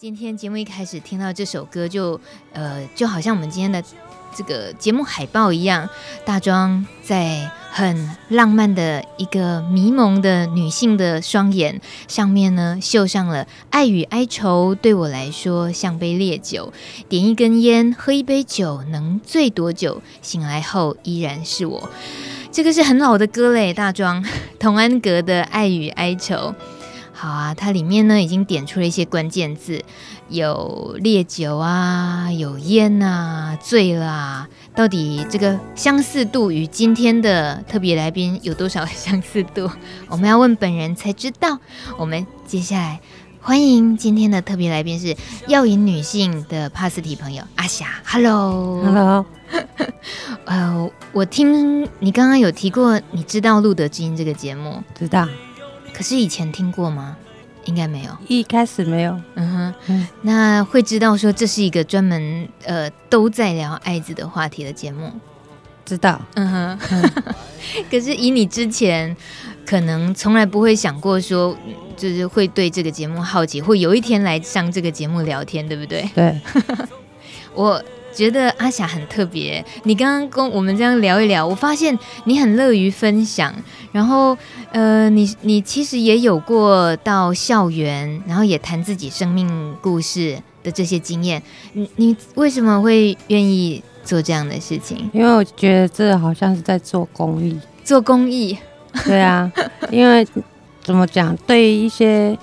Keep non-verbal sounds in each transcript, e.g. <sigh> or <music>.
今天节目一开始听到这首歌就，呃，就好像我们今天的这个节目海报一样，大庄在很浪漫的一个迷蒙的女性的双眼上面呢，绣上了“爱与哀愁对我来说像杯烈酒，点一根烟，喝一杯酒，能醉多久？醒来后依然是我。”这个是很老的歌嘞，大庄童安格的《爱与哀愁》。好啊，它里面呢已经点出了一些关键字，有烈酒啊，有烟啊，醉啦啊。到底这个相似度与今天的特别来宾有多少相似度？<laughs> 我们要问本人才知道。我们接下来欢迎今天的特别来宾是药瘾女性的帕斯提朋友阿霞。Hello，Hello。<laughs> 呃，我听你刚刚有提过，你知道《路德知音》这个节目？知道。可是以前听过吗？应该没有，一开始没有。嗯哼，嗯，那会知道说这是一个专门呃都在聊艾滋的话题的节目？知道。嗯哼。嗯 <laughs> 可是以你之前可能从来不会想过说，就是会对这个节目好奇，会有一天来上这个节目聊天，对不对？对。<laughs> 我。觉得阿霞很特别。你刚刚跟我们这样聊一聊，我发现你很乐于分享。然后，呃，你你其实也有过到校园，然后也谈自己生命故事的这些经验。你你为什么会愿意做这样的事情？因为我觉得这好像是在做公益。做公益？对啊，因为怎么讲？对于一些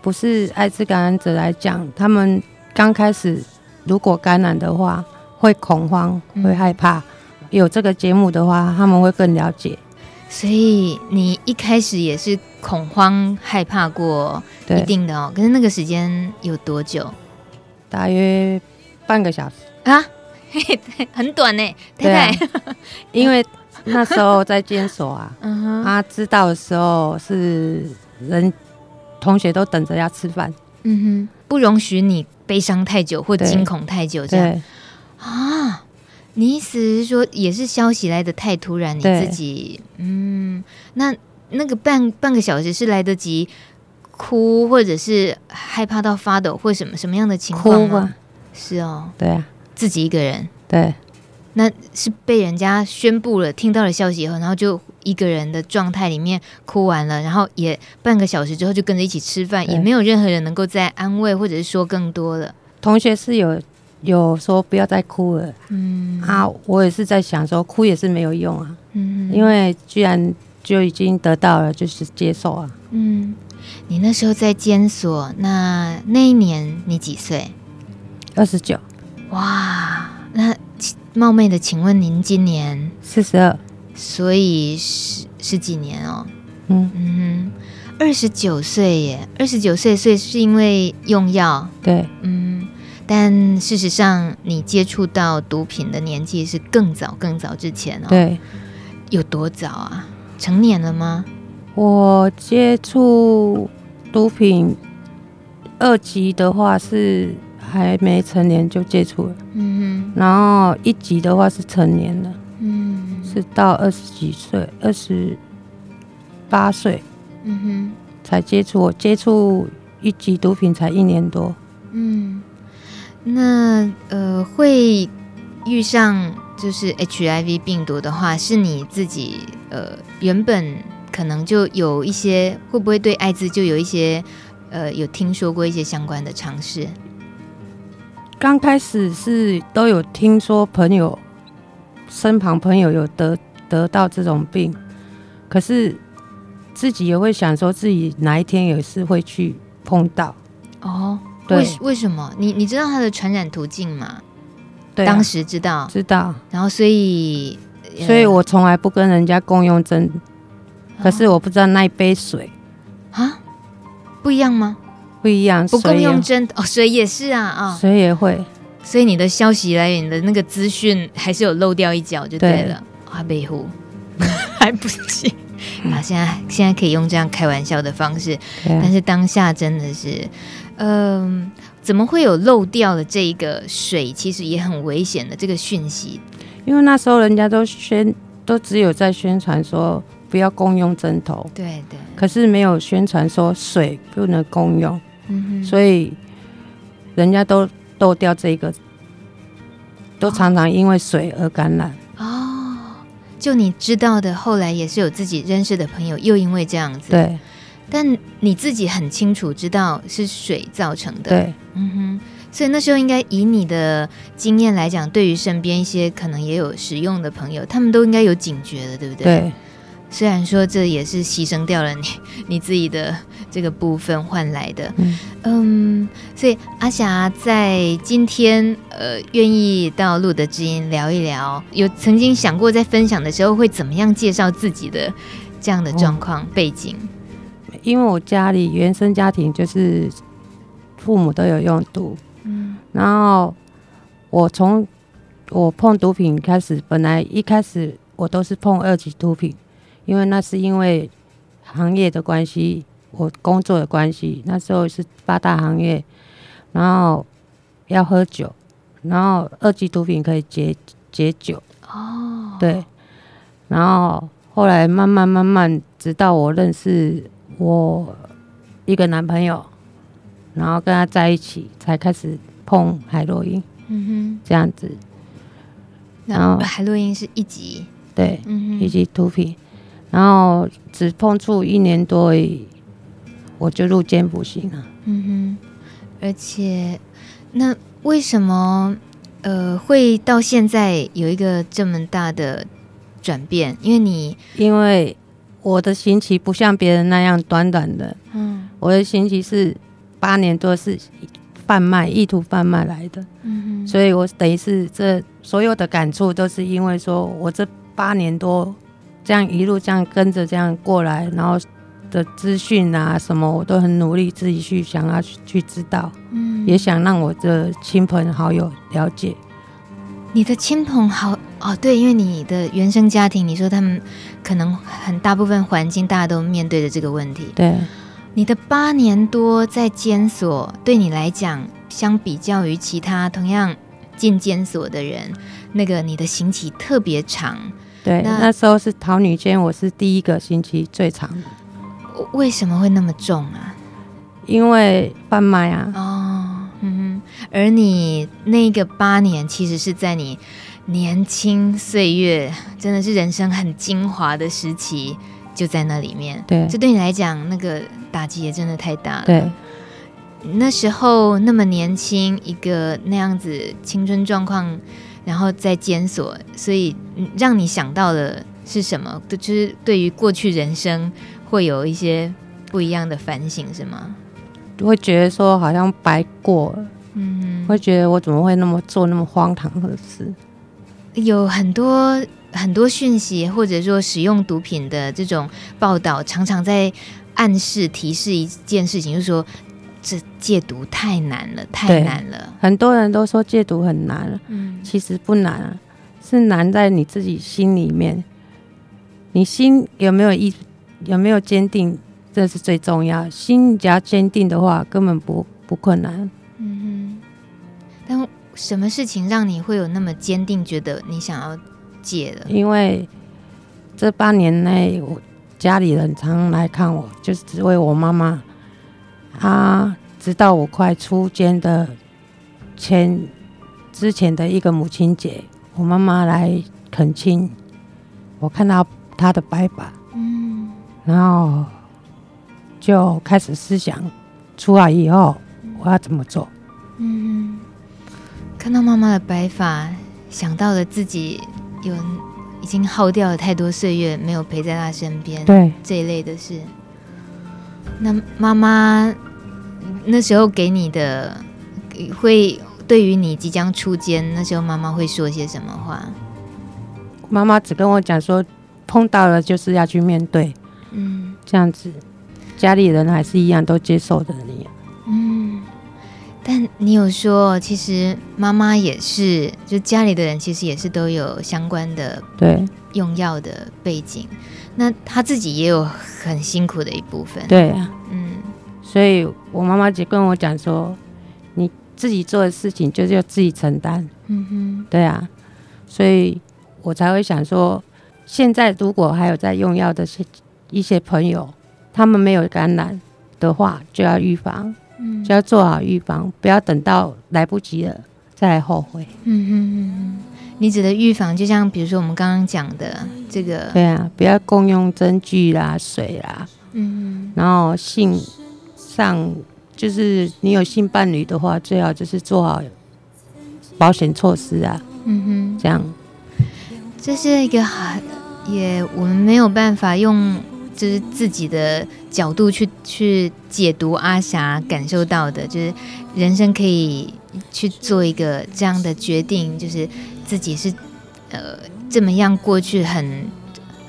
不是艾滋感染者来讲，他们刚开始如果感染的话。会恐慌，会害怕。嗯、有这个节目的话，他们会更了解。所以你一开始也是恐慌、害怕过，一定的哦。可是那个时间有多久？大约半个小时啊，<laughs> 很短呢。太太，啊、<laughs> 因为那时候在监所啊，<laughs> 他、嗯啊、知道的时候是人同学都等着要吃饭，嗯哼，不容许你悲伤太久或惊恐太久这样。啊，你意思是说也是消息来的太突然，你自己嗯，那那个半半个小时是来得及哭，或者是害怕到发抖，或什么什么样的情况吗？啊？是哦，对啊，自己一个人，对，那是被人家宣布了，听到了消息以后，然后就一个人的状态里面哭完了，然后也半个小时之后就跟着一起吃饭，也没有任何人能够再安慰或者是说更多了。同学是有。有说不要再哭了，嗯。啊，我也是在想说哭也是没有用啊，嗯，因为居然就已经得到了，就是接受啊，嗯，你那时候在监所，那那一年你几岁？二十九。哇，那冒昧的请问您今年？四十二，所以十十几年哦，嗯。嗯，二十九岁耶，二十九岁，所以是因为用药，对，嗯。但事实上，你接触到毒品的年纪是更早、更早之前哦。对，有多早啊？成年了吗？我接触毒品二级的话是还没成年就接触了，嗯哼。然后一级的话是成年了，嗯，是到二十几岁，二十八岁，嗯哼，才接触。我接触一级毒品才一年多，嗯。那呃，会遇上就是 HIV 病毒的话，是你自己呃原本可能就有一些，会不会对艾滋就有一些呃有听说过一些相关的尝试？刚开始是都有听说朋友身旁朋友有得得到这种病，可是自己也会想说自己哪一天也是会去碰到哦。为为什么？你你知道它的传染途径吗？对啊，当时知道，知道。然后，所以，所以我从来不跟人家共用针。可是我不知道那一杯水啊，不一样吗？不一样，不共用针哦，水也是啊啊，水也会。所以你的消息来源的那个资讯还是有漏掉一角就对了。阿北湖还不行啊！现在现在可以用这样开玩笑的方式，但是当下真的是。嗯，怎么会有漏掉的这一个水？其实也很危险的这个讯息，因为那时候人家都宣，都只有在宣传说不要共用针头，对对，可是没有宣传说水不能共用，嗯哼，所以人家都漏掉这个，都常常因为水而感染。哦，就你知道的，后来也是有自己认识的朋友又因为这样子。对，但你自己很清楚知道是水造成的。对，嗯哼。所以那时候应该以你的经验来讲，对于身边一些可能也有使用的朋友，他们都应该有警觉的，对不对？对。虽然说这也是牺牲掉了你 <laughs> 你自己的这个部分换来的，嗯，嗯，所以阿霞在今天呃愿意到路德之音聊一聊，有曾经想过在分享的时候会怎么样介绍自己的这样的状况、哦、背景？因为我家里原生家庭就是父母都有用毒。嗯，然后我从我碰毒品开始，本来一开始我都是碰二级毒品，因为那是因为行业的关系，我工作的关系，那时候是八大行业，然后要喝酒，然后二级毒品可以解解酒哦，对，然后后来慢慢慢慢，直到我认识我一个男朋友。然后跟他在一起，才开始碰海洛因，嗯哼，这样子。然后海洛因是一级，对，嗯哼，一级毒品。然后只碰触一年多而已，我就入监服刑了。嗯哼，而且那为什么呃会到现在有一个这么大的转变？因为你因为我的刑期不像别人那样短短的，嗯，我的刑期是。八年多是贩卖，意图贩卖来的，嗯，所以我等于是这所有的感触都是因为说我这八年多这样一路这样跟着这样过来，然后的资讯啊什么我都很努力自己去想要去去知道，嗯，也想让我的亲朋好友了解。你的亲朋好哦，对，因为你的原生家庭，你说他们可能很大部分环境大家都面对着这个问题，对。你的八年多在监所，对你来讲，相比较于其他同样进监所的人，那个你的刑期特别长。对，那，那时候是桃女监，我是第一个刑期最长。为什么会那么重啊？因为贩卖啊。而你那个八年，其实是在你年轻岁月，真的是人生很精华的时期。就在那里面，对，这对你来讲，那个打击也真的太大了。对，那时候那么年轻，一个那样子青春状况，然后在监所，所以让你想到的是什么？就是对于过去人生会有一些不一样的反省，是吗？会觉得说好像白过了，嗯，会觉得我怎么会那么做那么荒唐的事？有很多。很多讯息，或者说使用毒品的这种报道，常常在暗示、提示一件事情，就是说这戒毒太难了，太难了。很多人都说戒毒很难，嗯，其实不难，是难在你自己心里面。你心有没有意，有没有坚定，这是最重要。心只要坚定的话，根本不不困难。什么事情让你会有那么坚定，觉得你想要？戒了，因为这八年内，我家里人常常来看我，就是只为我妈妈。她直到我快出监的前之前的一个母亲节，我妈妈来恳亲，我看到她的白发，嗯，然后就开始思想，出来以后我要怎么做？嗯，看到妈妈的白发，想到了自己。有已经耗掉了太多岁月，没有陪在她身边，对这一类的事。那妈妈那时候给你的，会对于你即将出监，那时候妈妈会说些什么话？妈妈只跟我讲说，碰到了就是要去面对，嗯，这样子，家里人还是一样都接受的你。有说，其实妈妈也是，就家里的人其实也是都有相关的对用药的背景，那她自己也有很辛苦的一部分。对啊，嗯，所以我妈妈就跟我讲说，你自己做的事情就是要自己承担。嗯哼，对啊，所以我才会想说，现在如果还有在用药的些一些朋友，他们没有感染的话，就要预防。嗯，就要做好预防，不要等到来不及了再来后悔。嗯嗯嗯，你指的预防，就像比如说我们刚刚讲的这个，对啊，不要共用针具啦、水啦，嗯，然后性上就是你有性伴侣的话，最好就是做好保险措施啊，嗯哼，这样，这是一个很也我们没有办法用。就是自己的角度去去解读阿霞感受到的，就是人生可以去做一个这样的决定，就是自己是呃这么样过去很。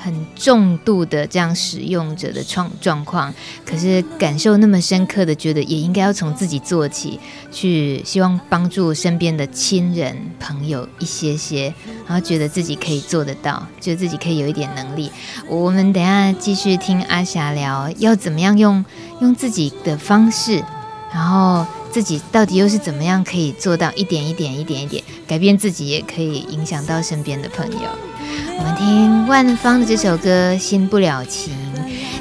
很重度的这样使用者的状状况，可是感受那么深刻的，觉得也应该要从自己做起，去希望帮助身边的亲人朋友一些些，然后觉得自己可以做得到，觉得自己可以有一点能力。我们等下继续听阿霞聊，要怎么样用用自己的方式，然后自己到底又是怎么样可以做到一点一点一点一点改变自己，也可以影响到身边的朋友。我们听万芳的这首歌《新不了情》，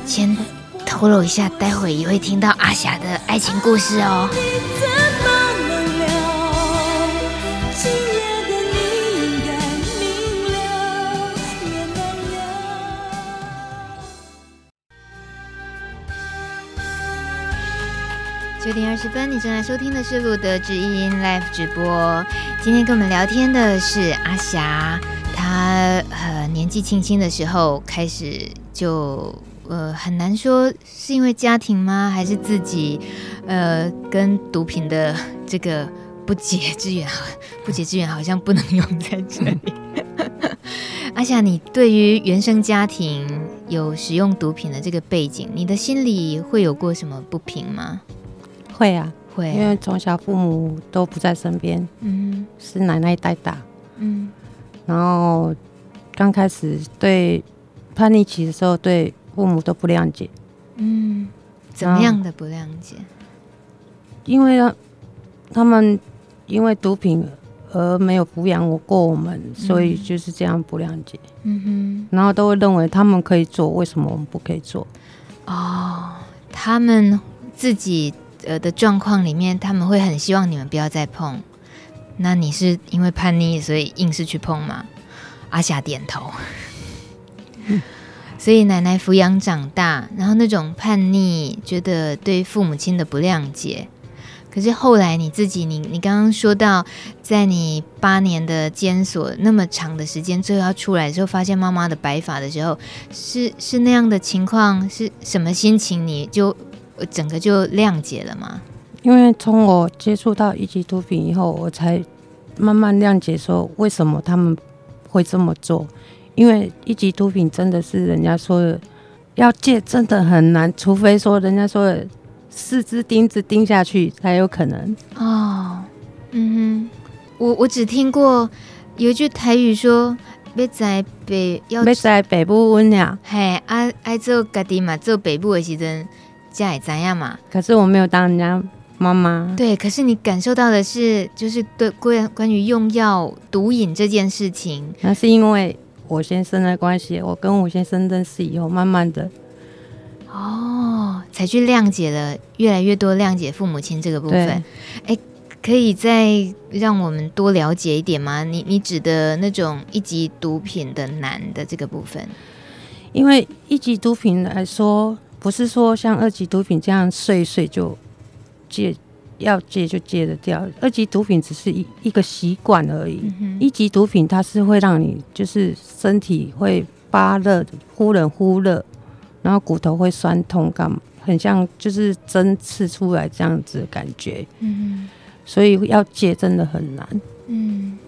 先透露一下，待会也会听到阿霞的爱情故事哦。九点二十分，你正在收听的是路德之音 Live 直播。今天跟我们聊天的是阿霞。他呃年纪轻轻的时候开始就呃很难说是因为家庭吗，还是自己呃跟毒品的这个不解之缘，不解之缘好像不能用在这里。<laughs> 阿霞，你对于原生家庭有使用毒品的这个背景，你的心里会有过什么不平吗？会啊，会，因为从小父母都不在身边，嗯，是奶奶带大，嗯。然后刚开始对叛逆期的时候，对父母都不谅解。嗯，怎么样的不谅解？因为他们因为毒品而没有抚养我过我们，嗯，所以就是这样不谅解。嗯哼。然后都会认为他们可以做，为什么我们不可以做？哦，他们自己呃的状况里面，他们会很希望你们不要再碰。那你是因为叛逆，所以硬是去碰吗？阿霞点头。<laughs> 所以奶奶抚养长大，然后那种叛逆，觉得对父母亲的不谅解。可是后来你自己，你你刚刚说到，在你八年的监所那么长的时间，最后要出来的时候，发现妈妈的白发的时候，是是那样的情况，是什么心情？你就整个就谅解了吗？因为从我接触到一级毒品以后，我才慢慢谅解说为什么他们会这么做。因为一级毒品真的是人家说的要戒真的很难，除非说人家说的四只钉子钉下去才有可能。哦，嗯哼，我我只听过有一句台语说要在北要在北部温呀，嘿，爱爱做家己嘛，做北部的时阵才会知样嘛。可是我没有当人家。妈妈，对，可是你感受到的是，就是对关关于用药毒瘾这件事情，那是因为我先生的关系，我跟我先生认识以后，慢慢的，哦，才去谅解了越来越多谅解父母亲这个部分。哎，可以再让我们多了解一点吗？你你指的那种一级毒品的难的这个部分，因为一级毒品来说，不是说像二级毒品这样睡一睡就。戒要戒就戒得掉，二级毒品只是一一个习惯而已。嗯、一级毒品它是会让你就是身体会发热，忽冷忽热，然后骨头会酸痛，干很像就是针刺出来这样子的感觉。嗯，所以要戒真的很难。嗯，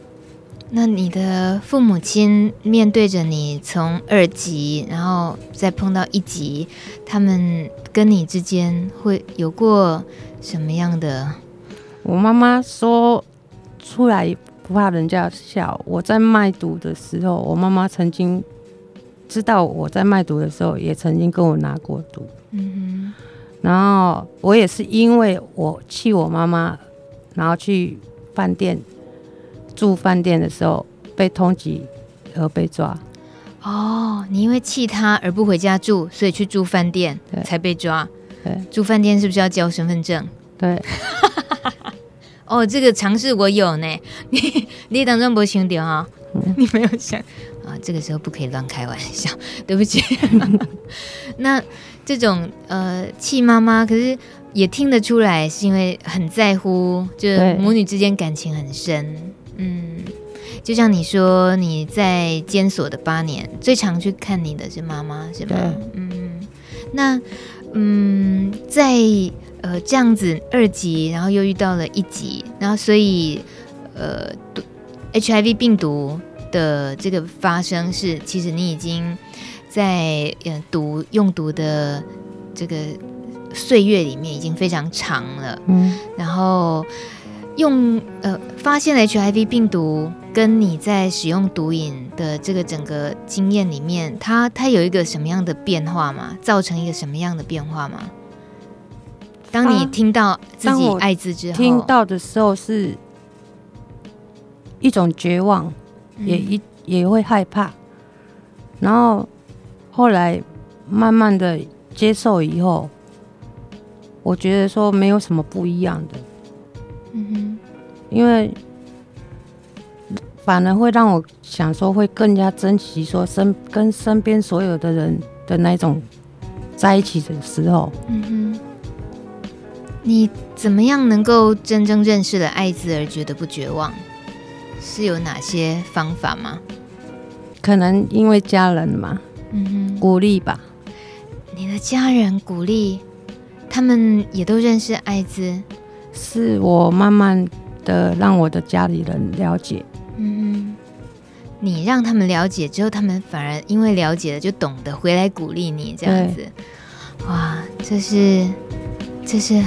那你的父母亲面对着你从二级，然后再碰到一级，他们跟你之间会有过？什么样的？我妈妈说出来不怕人家笑。我在卖毒的时候，我妈妈曾经知道我在卖毒的时候，也曾经跟我拿过毒。嗯哼。然后我也是因为我气我妈妈，然后去饭店住饭店的时候被通缉而被抓。哦，你因为气他而不回家住，所以去住饭店才被抓。对，住饭店是不是要交身份证？对。<laughs> 哦，这个尝试我有呢。<laughs> 你你当中没想到哈？你没有想 <laughs> 啊？这个时候不可以乱开玩笑，对不起。那这种呃气妈妈，可是也听得出来，是因为很在乎，就是母女之间感情很深。嗯，就像你说，你在监所的八年，最常去看你的是妈妈，是吧？嗯，那嗯，在呃这样子二级，然后又遇到了一级，然后所以呃，HIV 病毒的这个发生是，其实你已经在呃毒用毒的这个岁月里面已经非常长了。嗯，然后。用呃发现了 HIV 病毒，跟你在使用毒瘾的这个整个经验里面，它它有一个什么样的变化吗？造成一个什么样的变化吗？当你听到自己艾滋之后，听到的时候是一种绝望，也一也会害怕，然后后来慢慢的接受以后，我觉得说没有什么不一样的。嗯哼，因为反而会让我想说，会更加珍惜说身跟身边所有的人的那种在一起的时候。嗯哼，你怎么样能够真正认识了艾滋而觉得不绝望？是有哪些方法吗？可能因为家人嘛，嗯哼，鼓励吧。你的家人鼓励，他们也都认识艾滋。是我慢慢的让我的家里人了解，嗯，你让他们了解之后，他们反而因为了解了，就懂得回来鼓励你这样子，哇，这是这是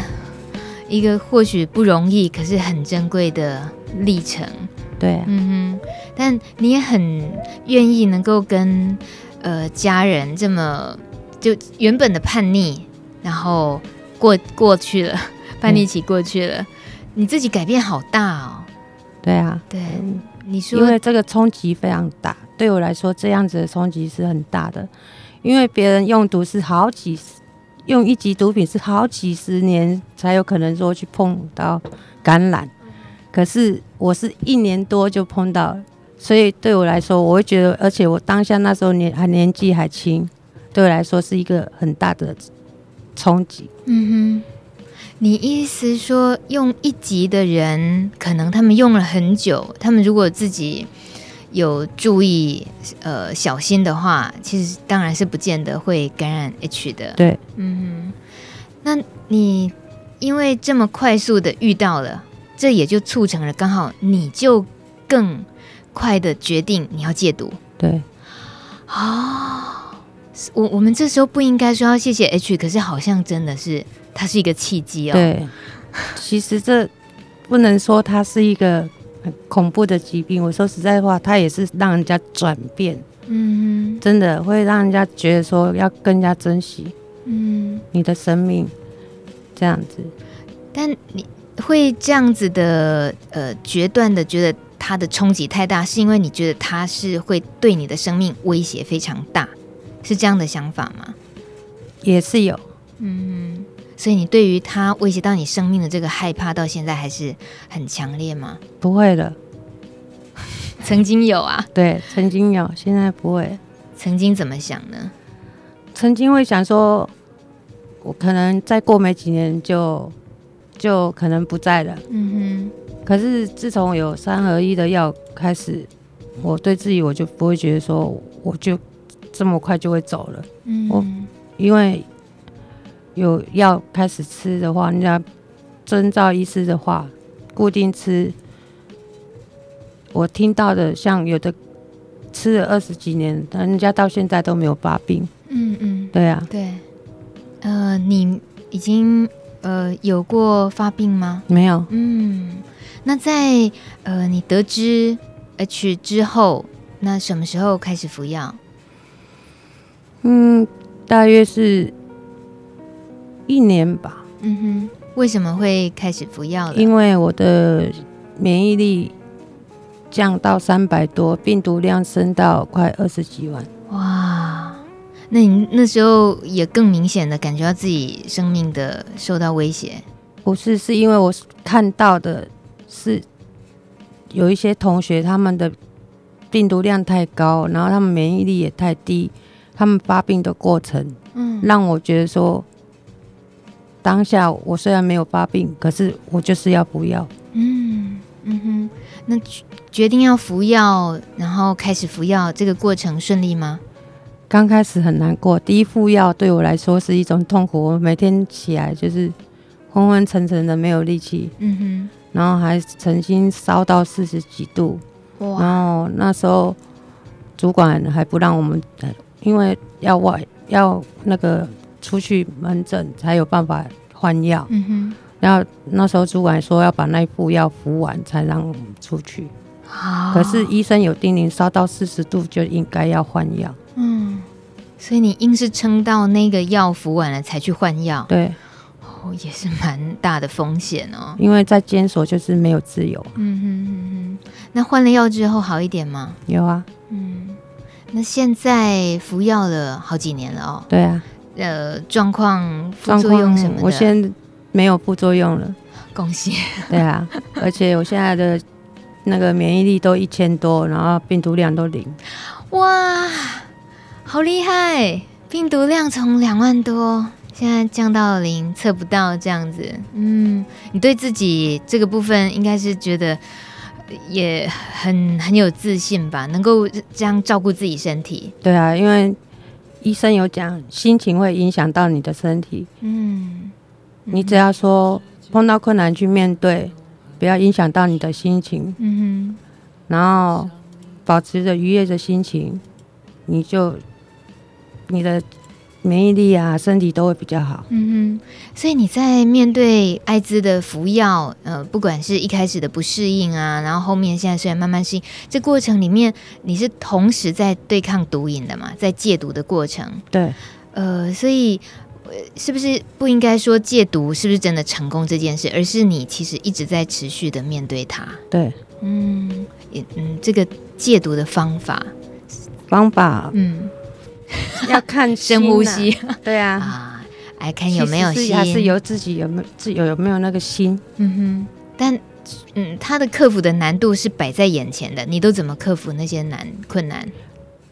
一个或许不容易，可是很珍贵的历程，对。啊，嗯哼，但你也很愿意能够跟呃家人这么就原本的叛逆，然后过过去了。叛逆期过去了，你自己改变好大哦。对啊，对，你说，因为这个冲击非常大，对我来说，这样子的冲击是很大的。因为别人用毒是好几十，用一级毒品是好几十年才有可能说去碰到感染，可是我是一年多就碰到，所以对我来说，我会觉得，而且我当下那时候年还年纪还轻，对我来说是一个很大的冲击。嗯哼。你意思说，用一级的人，可能他们用了很久，他们如果自己有注意、呃小心的话，其实当然是不见得会感染 H 的。对，嗯哼。那你因为这么快速的遇到了，这也就促成了刚好你就更快的决定你要戒毒。对，啊、哦，我我们这时候不应该说要谢谢 H，可是好像真的是。它是一个契机哦。对，其实这不能说它是一个很恐怖的疾病。我说实在话，它也是让人家转变。嗯哼，真的会让人家觉得说要更加珍惜。嗯，你的生命这样子。但你会这样子的呃决断的觉得它的冲击太大，是因为你觉得它是会对你的生命威胁非常大，是这样的想法吗？也是有。嗯。所以你对于他威胁到你生命的这个害怕，到现在还是很强烈吗？不会的，曾经有啊，<laughs> 对，曾经有，现在不会。曾经怎么想呢？曾经会想说，我可能再过没几年就就可能不在了。嗯哼。可是自从有三合一的药开始，我对自己我就不会觉得说我就这么快就会走了。嗯，我因为。有药开始吃的话，人家遵照医师的话，固定吃。我听到的，像有的吃了二十几年，但人家到现在都没有发病。嗯嗯，对啊，对。呃，你已经呃有过发病吗？没有。嗯，那在呃你得知 H 之后，那什么时候开始服药？嗯，大约是。一年吧。嗯哼，为什么会开始服药了？因为我的免疫力降到三百多，病毒量升到快二十几万。哇，那你那时候也更明显的感觉到自己生命的受到威胁。不是，是因为我看到的是有一些同学他们的病毒量太高，然后他们免疫力也太低，他们发病的过程，嗯，让我觉得说，当下我虽然没有发病，可是我就是要服药。嗯嗯哼，那决定要服药，然后开始服药，这个过程顺利吗？刚开始很难过，第一副药对我来说是一种痛苦。我每天起来就是昏昏沉沉的，没有力气。嗯哼，然后还曾经烧到四十几度。哇！然后那时候主管还不让我们，因为要外要那个出去门诊才有办法换药。嗯哼，然后那时候主管说要把那副药服完才让我们出去。好，可是医生有叮咛，烧到四十度就应该要换药。嗯，所以你硬是撑到那个药服完了才去换药，对，哦，也是蛮大的风险哦。因为在监所就是没有自由。嗯哼哼哼，那换了药之后好一点吗？有啊。嗯，那现在服药了好几年了哦。对啊。呃，状况、副作用什么的，我现在没有副作用了，恭喜。对啊，<laughs> 而且我现在的那个免疫力都一千多，然后病毒量都零。哇！好厉害！病毒量从两万多，现在降到零，测不到这样子。嗯，你对自己这个部分应该是觉得也很很有自信吧？能够这样照顾自己身体。对啊，因为医生有讲，心情会影响到你的身体。嗯，你只要说碰到困难去面对，不要影响到你的心情。嗯哼，然后保持着愉悦的心情，你就。你的免疫力啊，身体都会比较好。嗯哼，所以你在面对艾滋的服药，呃，不管是一开始的不适应啊，然后后面现在虽然慢慢适应，这过程里面你是同时在对抗毒瘾的嘛，在戒毒的过程。对，呃，所以是不是不应该说戒毒是不是真的成功这件事，而是你其实一直在持续的面对它。对，嗯，也嗯，这个戒毒的方法，方法，嗯。<laughs> 要看、啊、深呼吸，对啊，啊，来看有没有心，还是由自己有没有自有有没有那个心？嗯哼，但嗯，他的克服的难度是摆在眼前的，你都怎么克服那些难困难？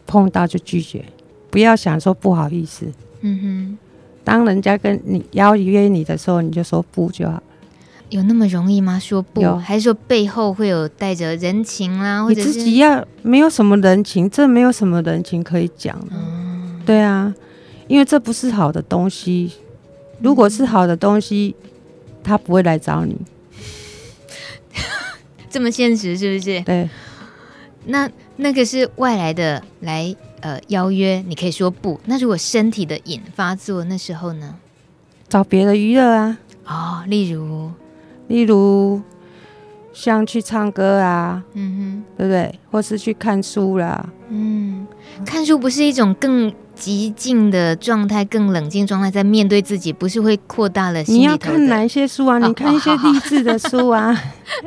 碰到就拒绝，不要想说不好意思。嗯哼，当人家跟你邀约你的时候，你就说不就好。有那么容易吗？说不，还是说背后会有带着人情啦？或者你自己要没有什么人情，这没有什么人情可以讲。嗯，对啊，因为这不是好的东西。如果是好的东西，嗯，他不会来找你。<laughs> 这么现实是不是？对。那那个是外来的来呃邀约，你可以说不。那如果身体的瘾发作，那时候呢？找别的娱乐啊。哦，例如。例如，像去唱歌啊，嗯哼，对不对？或是去看书啦，嗯，看书不是一种更极静的状态，更冷静状态，在面对自己，不是会扩大了。你要看哪一些书啊？哦、<laughs> 你看一些励志的书啊。哦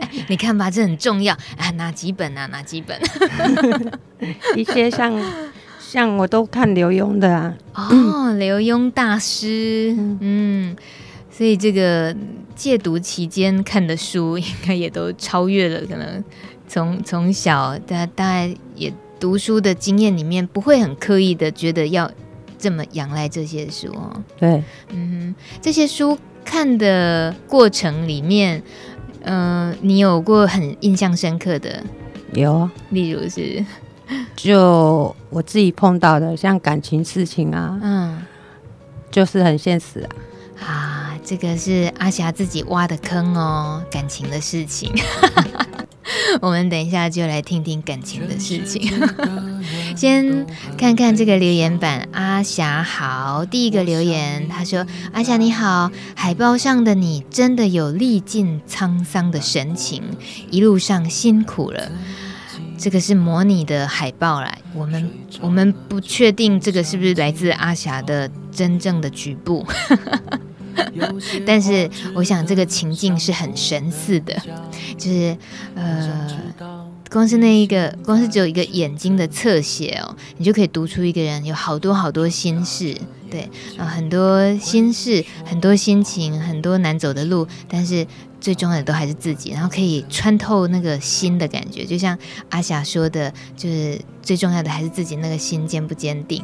哎、你看吧，这很重要啊。哪几本啊？哪几本？<laughs> 一些像像我都看刘墉的啊。哦，刘墉大师，嗯。嗯所以这个戒毒期间看的书，应该也都超越了可能从从小大大概也读书的经验里面，不会很刻意的觉得要这么仰赖这些书哦。对，嗯，这些书看的过程里面，嗯、呃，你有过很印象深刻的？有啊，例如是就我自己碰到的，像感情事情啊，嗯，就是很现实啊。啊，这个是阿霞自己挖的坑哦，感情的事情。<laughs> 我们等一下就来听听感情的事情。先看看这个留言板，阿霞好，第一个留言，他说：“阿霞你好，海报上的你真的有历尽沧桑的神情，一路上辛苦了。”这个是模拟的海报来，我们我们不确定这个是不是来自阿霞的真正的局部。<laughs> 但是我想这个情境是很神似的，就是呃，光是那一个，光是只有一个眼睛的侧写哦，你就可以读出一个人有好多好多心事，对啊，很多心事，很多心情，很多难走的路，但是最重要的都还是自己，然后可以穿透那个心的感觉，就像阿霞说的，就是最重要的还是自己那个心坚不坚定。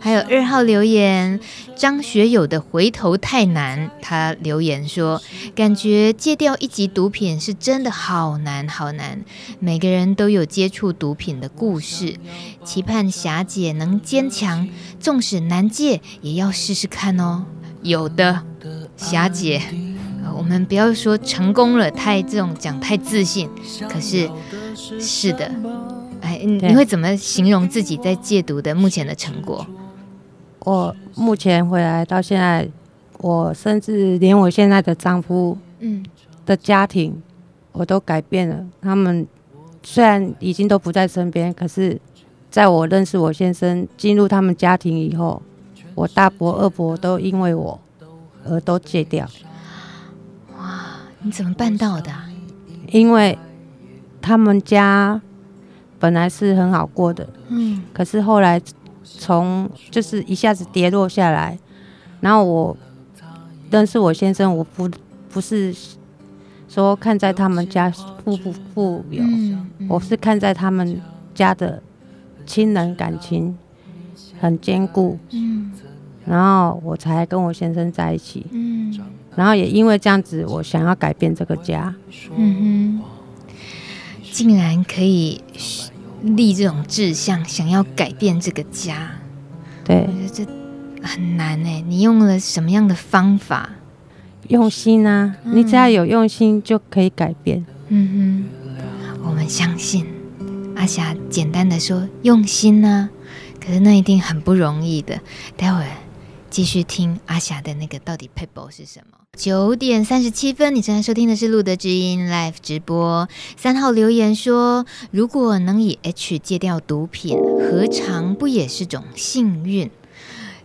还有二号留言，张学友的回头太难。他留言说，感觉戒掉一级毒品是真的好难好难。每个人都有接触毒品的故事，期盼霞姐能坚强，纵使难戒，也要试试看哦。有的，霞姐，我们不要说成功了，太这种讲太自信。可是，是的。哎，你会怎么形容自己在戒毒的目前的成果？我目前回来到现在，我甚至连我现在的丈夫，嗯，的家庭，我都改变了。他们虽然已经都不在身边，可是在我认识我先生、进入他们家庭以后，我大伯、二伯都因为我而都戒掉。哇，你怎么办到的啊？因为他们家。本来是很好过的，嗯，可是后来从就是一下子跌落下来，然后我认识我先生，我不不是说看在他们家富不富有，嗯嗯，我是看在他们家的亲人感情很坚固，嗯，然后我才跟我先生在一起，嗯，然后也因为这样子，我想要改变这个家，嗯哼，竟然可以。立这种志向，想要改变这个家，对，我觉得这很难哎。你用了什么样的方法？用心啊！嗯、你只要有用心，就可以改变。嗯哼，我们相信阿霞。简单的说，用心呢、啊，可是那一定很不容易的。待会儿继续听阿霞的那个到底 p a p e 是什么？九点三十七分，你正在收听的是路德之音 Live 直播。三号留言说：“如果能以 H 戒掉毒品，何尝不也是种幸运？”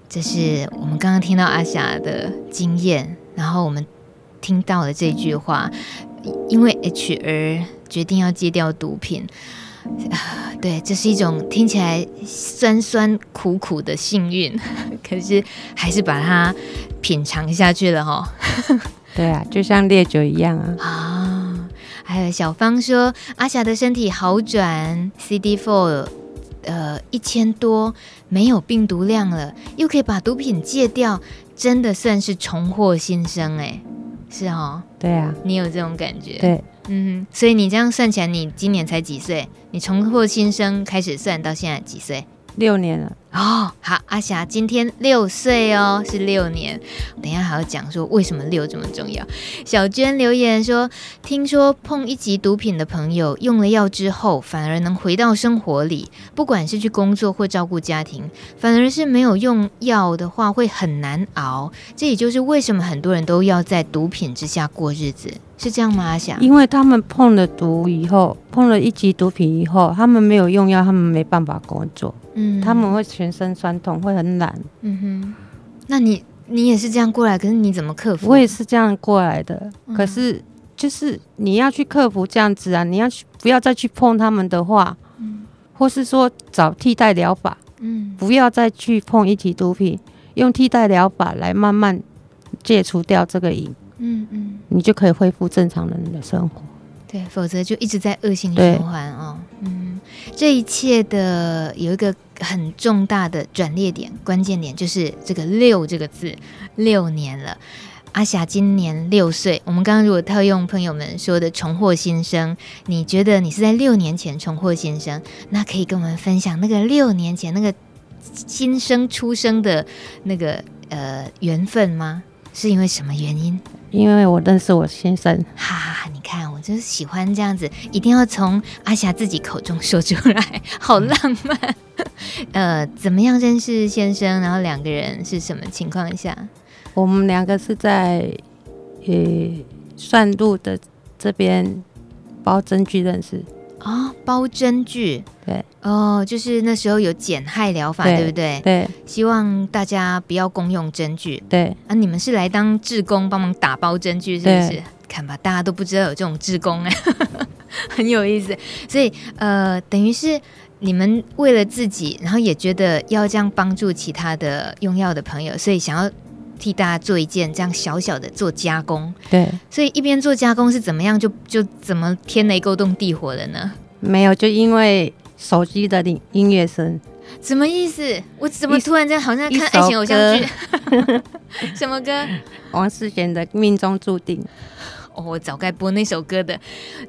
这是我们刚刚听到阿霞的经验，然后我们听到了这句话：“因为 H 而决定要戒掉毒品。”啊，<laughs> 对，这是一种听起来酸酸苦苦的幸运，<laughs> 可是还是把它品尝下去了哈。<laughs> 对啊，就像烈酒一样啊。啊，还有小芳说，阿霞的身体好转，CD4 呃一千多，没有病毒量了，又可以把毒品戒掉，真的算是重获新生哎，是哦。对啊，你有这种感觉？对。嗯，所以你这样算起来，你今年才几岁？你重获新生开始算到现在几岁？六年了哦，好，阿霞今天六岁哦，是六年。等一下还要讲说为什么六这么重要。小娟留言说，听说碰一级毒品的朋友用了药之后，反而能回到生活里，不管是去工作或照顾家庭，反而是没有用药的话会很难熬。这也就是为什么很多人都要在毒品之下过日子。是这样吗？阿霞，因为他们碰了毒以后，碰了一级毒品以后，他们没有用药，他们没办法工作，嗯，他们会全身酸痛，会很懒，嗯哼。那你你也是这样过来，可是你怎么克服？我也是这样过来的，嗯、可是就是你要去克服这样子啊，你要去不要再去碰他们的话，嗯，或是说找替代疗法，嗯，不要再去碰一级毒品，用替代疗法来慢慢戒除掉这个瘾。嗯嗯，你就可以恢复正常人的生活。对，否则就一直在恶性循环哦。嗯，这一切的有一个很重大的转捩点、关键点，就是这个“六”这个字，六年了。阿霞今年六岁。我们刚刚如果套用朋友们说的“重获新生”，你觉得你是在六年前重获新生？那可以跟我们分享那个六年前那个新生出生的那个呃缘分吗？是因为什么原因？因为我认识我先生。哈哈，你看，我就是喜欢这样子，一定要从阿霞自己口中说出来，好浪漫。<laughs> 呃，怎么样认识先生？然后两个人是什么情况下？我们两个是在呃，算路的这边包针具认识。哦，包针具，对，哦，就是那时候有减害疗法，对，对不对？对，希望大家不要公用针具。对，啊，你们是来当志工帮忙打包针具，是不是？看吧，大家都不知道有这种志工哎，<laughs> 很有意思。所以，呃，等于是你们为了自己，然后也觉得要这样帮助其他的用药的朋友，所以想要。替大家做一件这样小小的做加工，对，所以一边做加工是怎么样就就怎么天雷勾动地火了呢？没有，就因为手机的音音乐声，什么意思？我怎么突然间好像在看爱情偶像剧？<laughs> 什么歌？王世贤的《命中注定》。哦，我早该播那首歌的。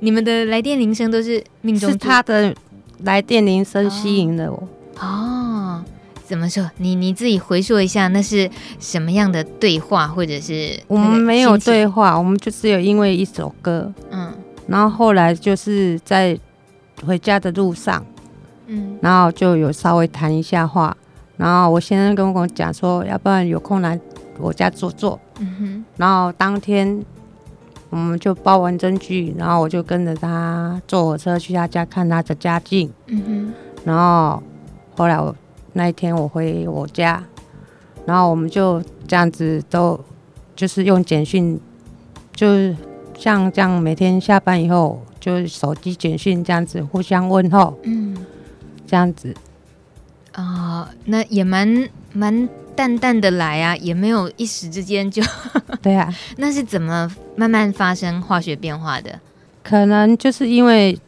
你们的来电铃声都是命中，是他的来电铃声吸引了我。哦。哦怎么说？你你自己回溯一下，那是什么样的对话，或者是我们没有对话，我们就只有因为一首歌，嗯，然后后来就是在回家的路上，嗯，然后就有稍微谈一下话，然后我先生跟我讲说，要不然有空来我家坐坐，嗯哼，然后当天我们就包完针具，然后我就跟着他坐火车去他家看他的家境，嗯哼，然后后来我。那一天我回我家，然后我们就这样子都就是用简讯，就像这样每天下班以后就手机简讯这样子互相问候，嗯，这样子啊、呃，那也蛮蛮淡淡的来啊，也没有一时之间就 <laughs> 对啊，<laughs> 那是怎么慢慢发生化学变化的？可能就是因为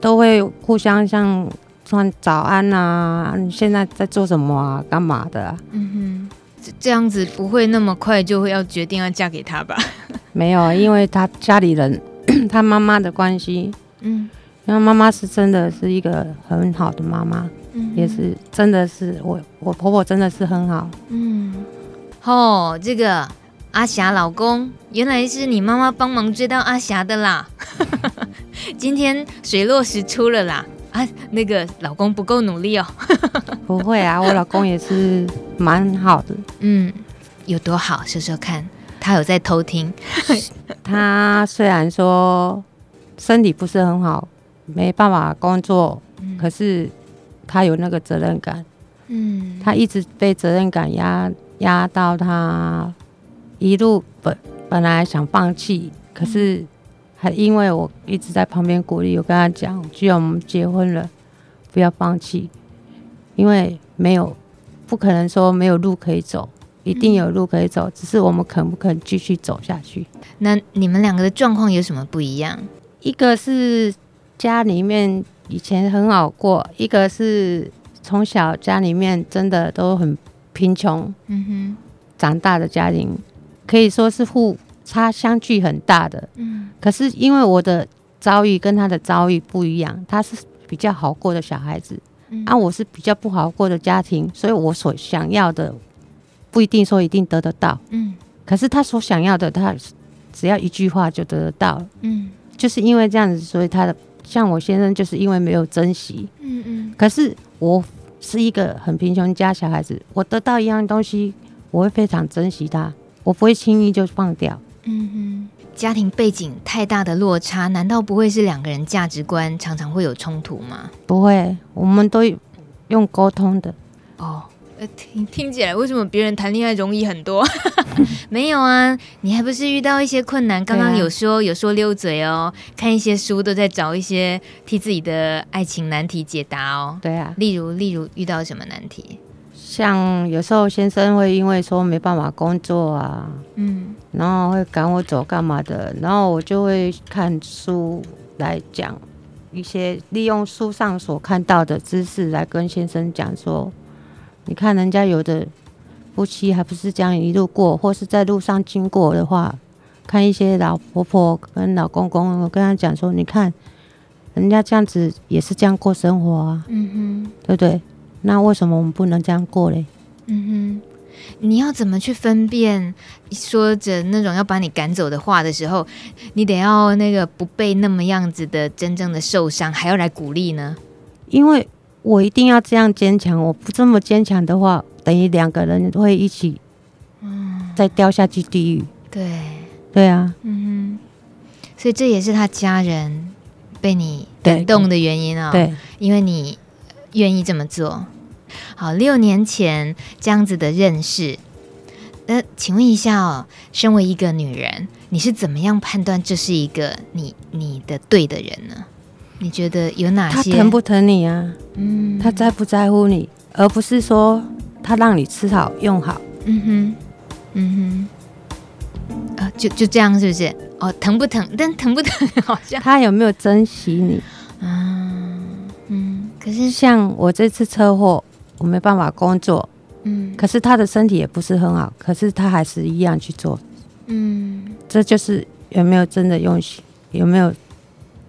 都会互相像。说早安啊，你现在在做什么啊？干嘛的啊？嗯哼，这这样子不会那么快就会要决定要嫁给他吧？<laughs> 没有，因为他家里人，<clears throat> 他妈妈的关系，嗯，因为妈妈是真的是一个很好的妈妈，嗯，也是真的是我我婆婆真的是很好，嗯，哦，这个阿霞老公原来是你妈妈帮忙追到阿霞的啦，<laughs> 今天水落石出了啦。啊，那个老公不够努力哦。<laughs> 不会啊，我老公也是蛮好的。嗯，有多好？说说看。他有在偷听。<laughs> 他虽然说身体不是很好，没办法工作，嗯，可是他有那个责任感。嗯，他一直被责任感压压到他一路本本来想放弃，可是。嗯还因为我一直在旁边鼓励，我跟他讲，既然我们结婚了，不要放弃，因为没有不可能说没有路可以走，一定有路可以走，只是我们肯不肯继续走下去。那你们两个的状况有什么不一样？一个是家里面以前很好过，一个是从小家里面真的都很贫穷，嗯哼，长大的家庭可以说是互。差相距很大的，嗯，可是因为我的遭遇跟他的遭遇不一样，他是比较好过的小孩子，嗯，啊，我是比较不好过的家庭，所以我所想要的不一定说一定得得到，嗯，可是他所想要的，他只要一句话就得得到，嗯，就是因为这样子，所以他的像我先生就是因为没有珍惜，嗯嗯，可是我是一个很贫穷家小孩子，我得到一样东西，我会非常珍惜它，我不会轻易就放掉。嗯哼，家庭背景太大的落差，难道不会是两个人价值观常常会有冲突吗？不会，我们都用沟通的。哦，呃，听听起来为什么别人谈恋爱容易很多？<laughs> 没有啊，你还不是遇到一些困难？刚刚有说、啊、有说溜嘴哦，看一些书都在找一些替自己的爱情难题解答哦。对啊，例如例如遇到什么难题？像有时候先生会因为说没办法工作啊，嗯，然后会赶我走干嘛的，然后我就会看书来讲一些利用书上所看到的知识来跟先生讲说，你看人家有的夫妻还不是这样一路过，或是在路上经过的话，看一些老婆婆跟老公公，我跟他讲说，你看人家这样子也是这样过生活啊，嗯哼，对不对？那为什么我们不能这样过嘞？嗯哼，你要怎么去分辨说着那种要把你赶走的话的时候，你得要那个不被那么样子的真正的受伤，还要来鼓励呢？因为我一定要这样坚强，我不这么坚强的话，等于两个人会一起，嗯，再掉下去地狱。对，对啊，嗯哼，所以这也是他家人被你感动的原因啊、哦，对，因为你愿意这么做。好，六年前这样子的认识，那请问一下哦，身为一个女人，你是怎么样判断这是一个你你的对的人呢？你觉得有哪些？他疼不疼你啊？嗯，他在不在乎你，而不是说他让你吃好用好。嗯哼，嗯哼，啊，就就这样是不是？哦，疼不疼？但疼不疼好像他有没有珍惜你？嗯嗯。可是像我这次车祸，我没办法工作。嗯。可是他的身体也不是很好，可是他还是一样去做。嗯。这就是有没有真的用心，有没有？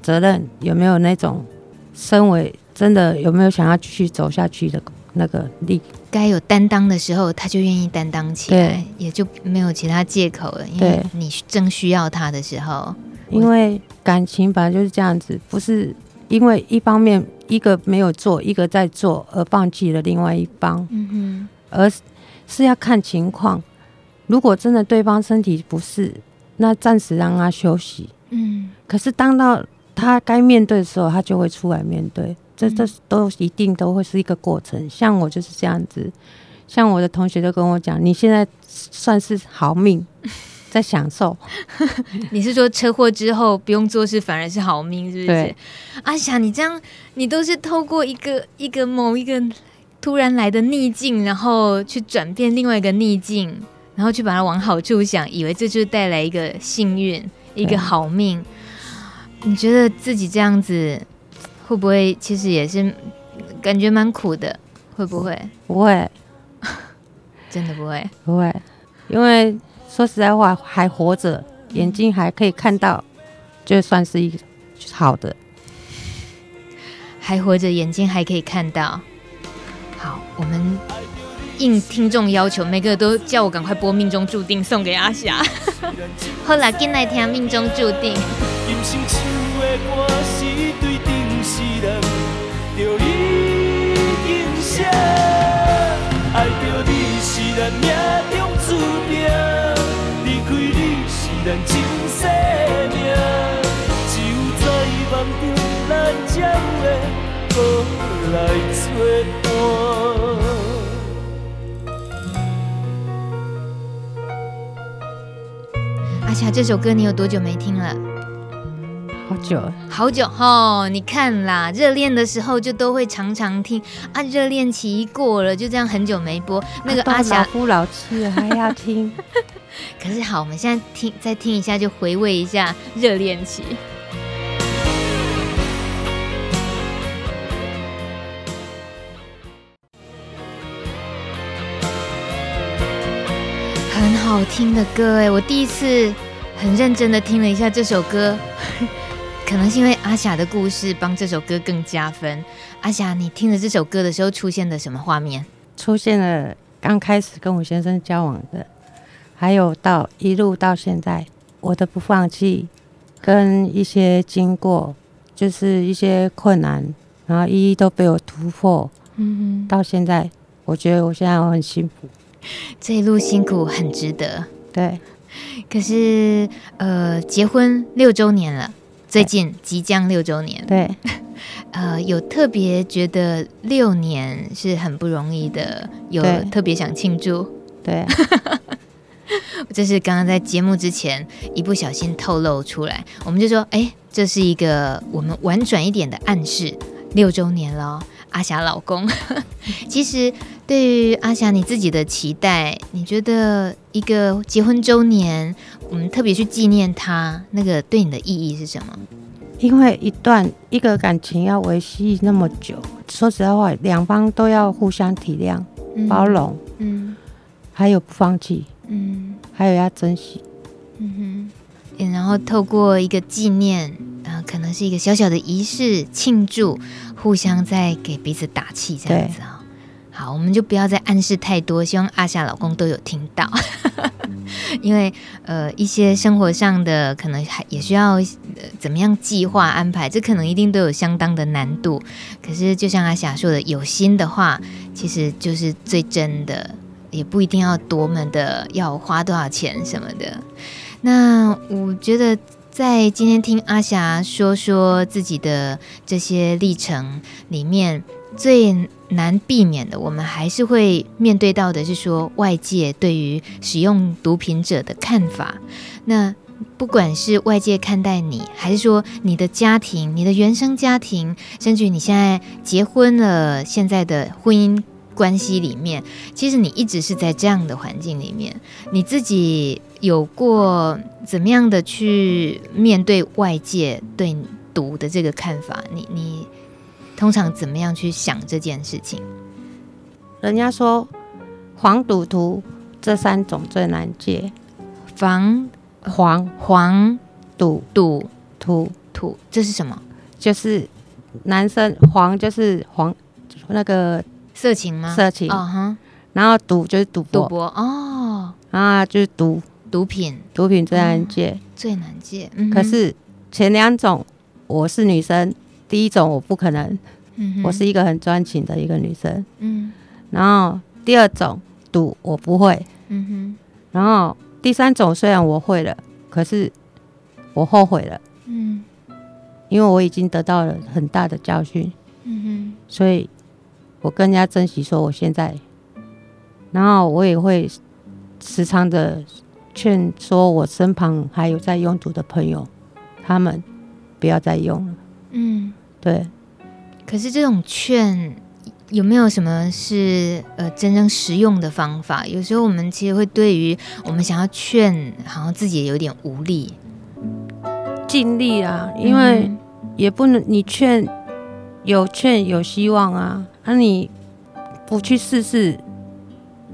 责任有没有那种，身为真的有没有想要继续走下去的那个力？该有担当的时候，他就愿意担当起来，也就没有其他借口了。因为你正需要他的时候，因为感情本来就是这样子，不是因为一方面一个没有做，一个在做而放弃了另外一方。嗯哼，而是要看情况。如果真的对方身体不适，那暂时让他休息。嗯，可是当到。他该面对的时候，他就会出来面对。这这都一定都会是一个过程。像我就是这样子，像我的同学都跟我讲，你现在算是好命，在享受。<laughs> 你是说车祸之后不用做事，反而是好命，是不是？对。阿霞，你这样，你都是透过一个一个某一个突然来的逆境，然后去转变另外一个逆境，然后去把它往好处想，以为这就是带来一个幸运，一个好命。你觉得自己这样子会不会其实也是感觉蛮苦的？会不会？不会，<laughs> 真的不会，不会。因为说实在话，还活着，眼睛还可以看到，就算是一个好的。还活着，眼睛还可以看到。好，我们应听众要求，每个都叫我赶快播《命中注定》送给阿霞。<laughs> 好啦，进来听《命中注定》。你是咱前生命，只有在梦中咱才会好来作伴。阿霞，这首歌你有多久没听了？好久，好久哦！你看啦，热恋的时候就都会常常听啊，热恋期一过了，就这样很久没播。那个阿霞老夫老妻了还要听，<laughs> <laughs> 可是好，我们现在听再听一下，就回味一下热恋期。很好听的歌哎，我第一次很认真的听了一下这首歌。<laughs> 可能是因为阿霞的故事帮这首歌更加分。阿霞，你听了这首歌的时候出现了什么画面？出现了刚开始跟我先生交往的，还有到一路到现在我的不放弃，跟一些经过，就是一些困难，然后一一都被我突破。嗯哼，到现在我觉得我现在我很幸福，这一路辛苦很值得。对，可是呃，结婚六周年了。最近即将六周年，对，<laughs> 呃，有特别觉得六年是很不容易的，有特别想庆祝，对，<laughs> <laughs> 这是刚刚在节目之前一不小心透露出来，我们就说，哎，这是一个我们婉转一点的暗示，六周年了，阿霞老公，<laughs> 其实对于阿霞你自己的期待，你觉得一个结婚周年？我们特别去纪念他，那个对你的意义是什么？因为一段一个感情要维系那么久，说实在话，两方都要互相体谅、嗯、包容，嗯，还有不放弃，嗯，还有要珍惜，嗯哼，然后透过一个纪念，啊、呃，可能是一个小小的仪式庆祝，互相在给彼此打气，这样子啊。好，我们就不要再暗示太多，希望阿霞老公都有听到。<laughs> 因为呃，一些生活上的可能还也需要、呃、怎么样计划安排，这可能一定都有相当的难度。可是就像阿霞说的，有心的话，其实就是最真的，也不一定要多么的要花多少钱什么的。那我觉得在今天听阿霞说说自己的这些历程里面，最难避免的，我们还是会面对到的是说外界对于使用毒品者的看法。那不管是外界看待你，还是说你的家庭、你的原生家庭，甚至你现在结婚了，现在的婚姻关系里面，其实你一直是在这样的环境里面，你自己有过怎么样的去面对外界对毒的这个看法？你你通常怎么样去想这件事情？人家说黄赌毒这三种最难戒，防。黄黄赌赌土土，这是什么？就是男生黄就是黄那个色情吗？色情。然后赌就是赌博，赌博哦。啊，就是毒毒品，毒品最难戒，最难戒。嗯可是前两种，我是女生，第一种我不可能，嗯我是一个很专情的一个女生，嗯。然后第二种赌我不会，嗯哼。然后。第三种虽然我会了，可是我后悔了，嗯，因为我已经得到了很大的教训，嗯哼，所以我更加珍惜说我现在，然后我也会时常的劝说我身旁还有在用毒的朋友，他们不要再用了，嗯，对。可是这种劝。有没有什么是呃真正实用的方法？有时候我们其实会对于我们想要劝，好像自己也有点无力。尽力啊，因为也不能你劝有劝有希望啊，那、啊、你不去试试，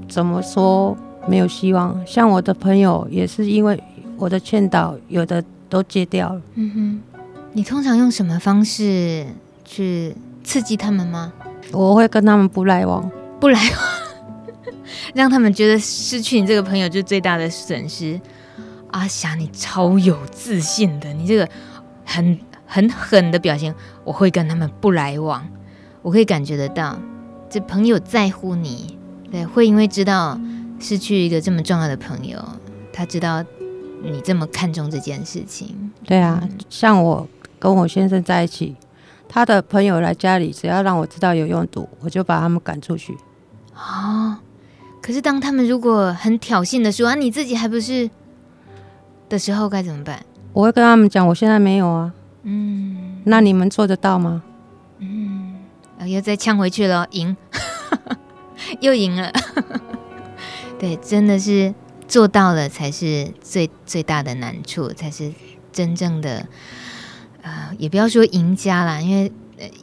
怎么说没有希望？像我的朋友也是因为我的劝导，有的都戒掉了。嗯哼，你通常用什么方式去刺激他们吗？我会跟他们不来往，不来往，<laughs> 让他们觉得失去你这个朋友就是最大的损失。阿霞，你超有自信的，你这个很很狠的表情，我会跟他们不来往。我可以感觉得到，这朋友在乎你，对，会因为知道失去一个这么重要的朋友，他知道你这么看重这件事情。对啊，像我跟我先生在一起。他的朋友来家里，只要让我知道有用毒，我就把他们赶出去。哦，可是当他们如果很挑衅的说啊，你自己还不是的时候，该怎么办？我会跟他们讲，我现在没有啊。嗯，那你们做得到吗？嗯，又再呛回去了，赢，<laughs> 又赢了。对，真的是做到了才是最最大的难处，才是真正的。啊，也不要说赢家啦，因为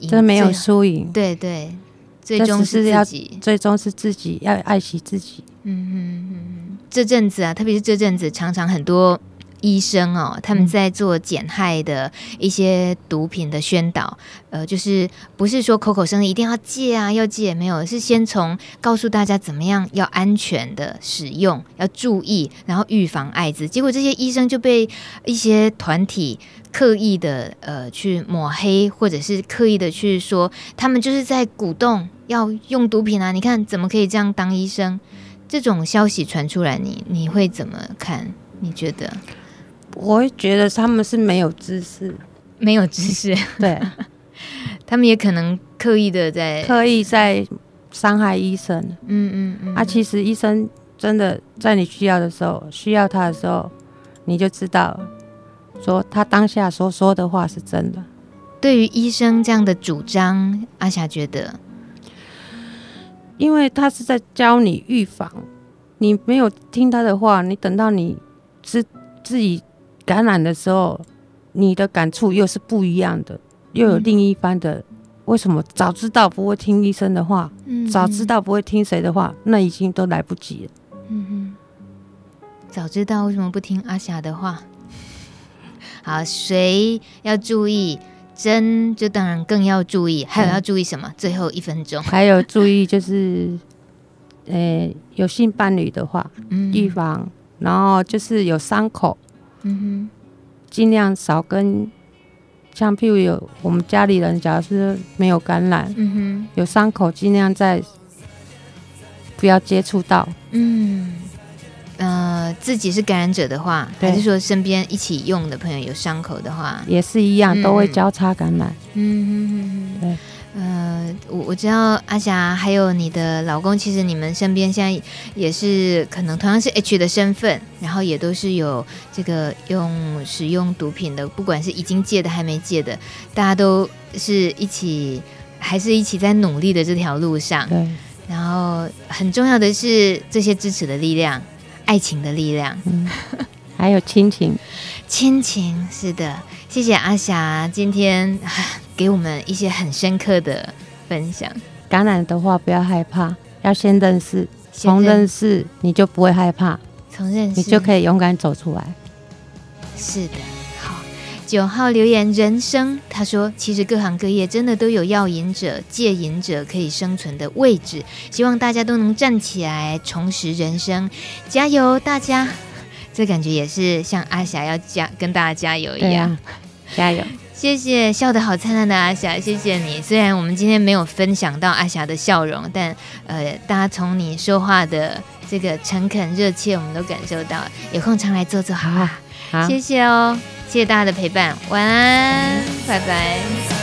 这没有输赢，对对，最终是自己，最终是自己要爱惜自己。嗯哼哼，这阵子啊，特别是这阵子，常常很多。医生哦，他们在做减害的一些毒品的宣导，呃，就是不是说口口声声一定要戒啊，要戒，没有，是先从告诉大家怎么样要安全的使用，要注意，然后预防艾滋。结果这些医生就被一些团体刻意的呃去抹黑，或者是刻意的去说他们就是在鼓动要用毒品啊！你看怎么可以这样当医生？这种消息传出来你，你你会怎么看？你觉得？我会觉得他们是没有知识，没有知识，<laughs> 对，他们也可能刻意的在刻意在伤害医生。嗯嗯嗯。啊，其实医生真的在你需要的时候，需要他的时候，你就知道，说他当下所说的话是真的。对于医生这样的主张，阿霞觉得，因为他是在教你预防，你没有听他的话，你等到你自自己。感染的时候，你的感触又是不一样的，又有另一番的。为什么早知道不会听医生的话，嗯、早知道不会听谁的话，那已经都来不及了。嗯哼，早知道为什么不听阿霞的话？<laughs> 好，谁要注意？真就当然更要注意。还有要注意什么？嗯、最后一分钟，还有注意就是，呃、欸，有性伴侣的话，预、嗯、防，然后就是有伤口。嗯哼，尽量少跟，像譬如有我们家里人，假如是没有感染，嗯哼，有伤口，尽量在不要接触到，嗯，呃自己是感染者的话，还是说身边一起用的朋友有伤口的话，也是一样，都会交叉感染。嗯嗯嗯嗯，对。呃，我我知道阿霞还有你的老公，其实你们身边现在也是可能同样是 H 的身份，然后也都是有这个用使用毒品的，不管是已经戒的还没戒的，大家都是一起还是一起在努力的这条路上。对。然后很重要的是这些支持的力量，爱情的力量，嗯、还有亲情，<laughs> 亲情是的。谢谢阿霞今天 <laughs> 给我们一些很深刻的分享。感染的话不要害怕，要先认识，从认识你就不会害怕，从认识你就可以勇敢走出来。是的，好。九号留言人生，他说其实各行各业真的都有药瘾者、戒瘾者可以生存的位置，希望大家都能站起来重拾人生，加油大家！这感觉也是像阿霞要加跟大家加油一样。加油！谢谢笑得好灿烂的阿霞，谢谢你。虽然我们今天没有分享到阿霞的笑容，但呃，大家从你说话的这个诚恳热切，我们都感受到。有空常来坐坐好啊！好，谢谢哦，谢谢大家的陪伴，晚安，拜拜。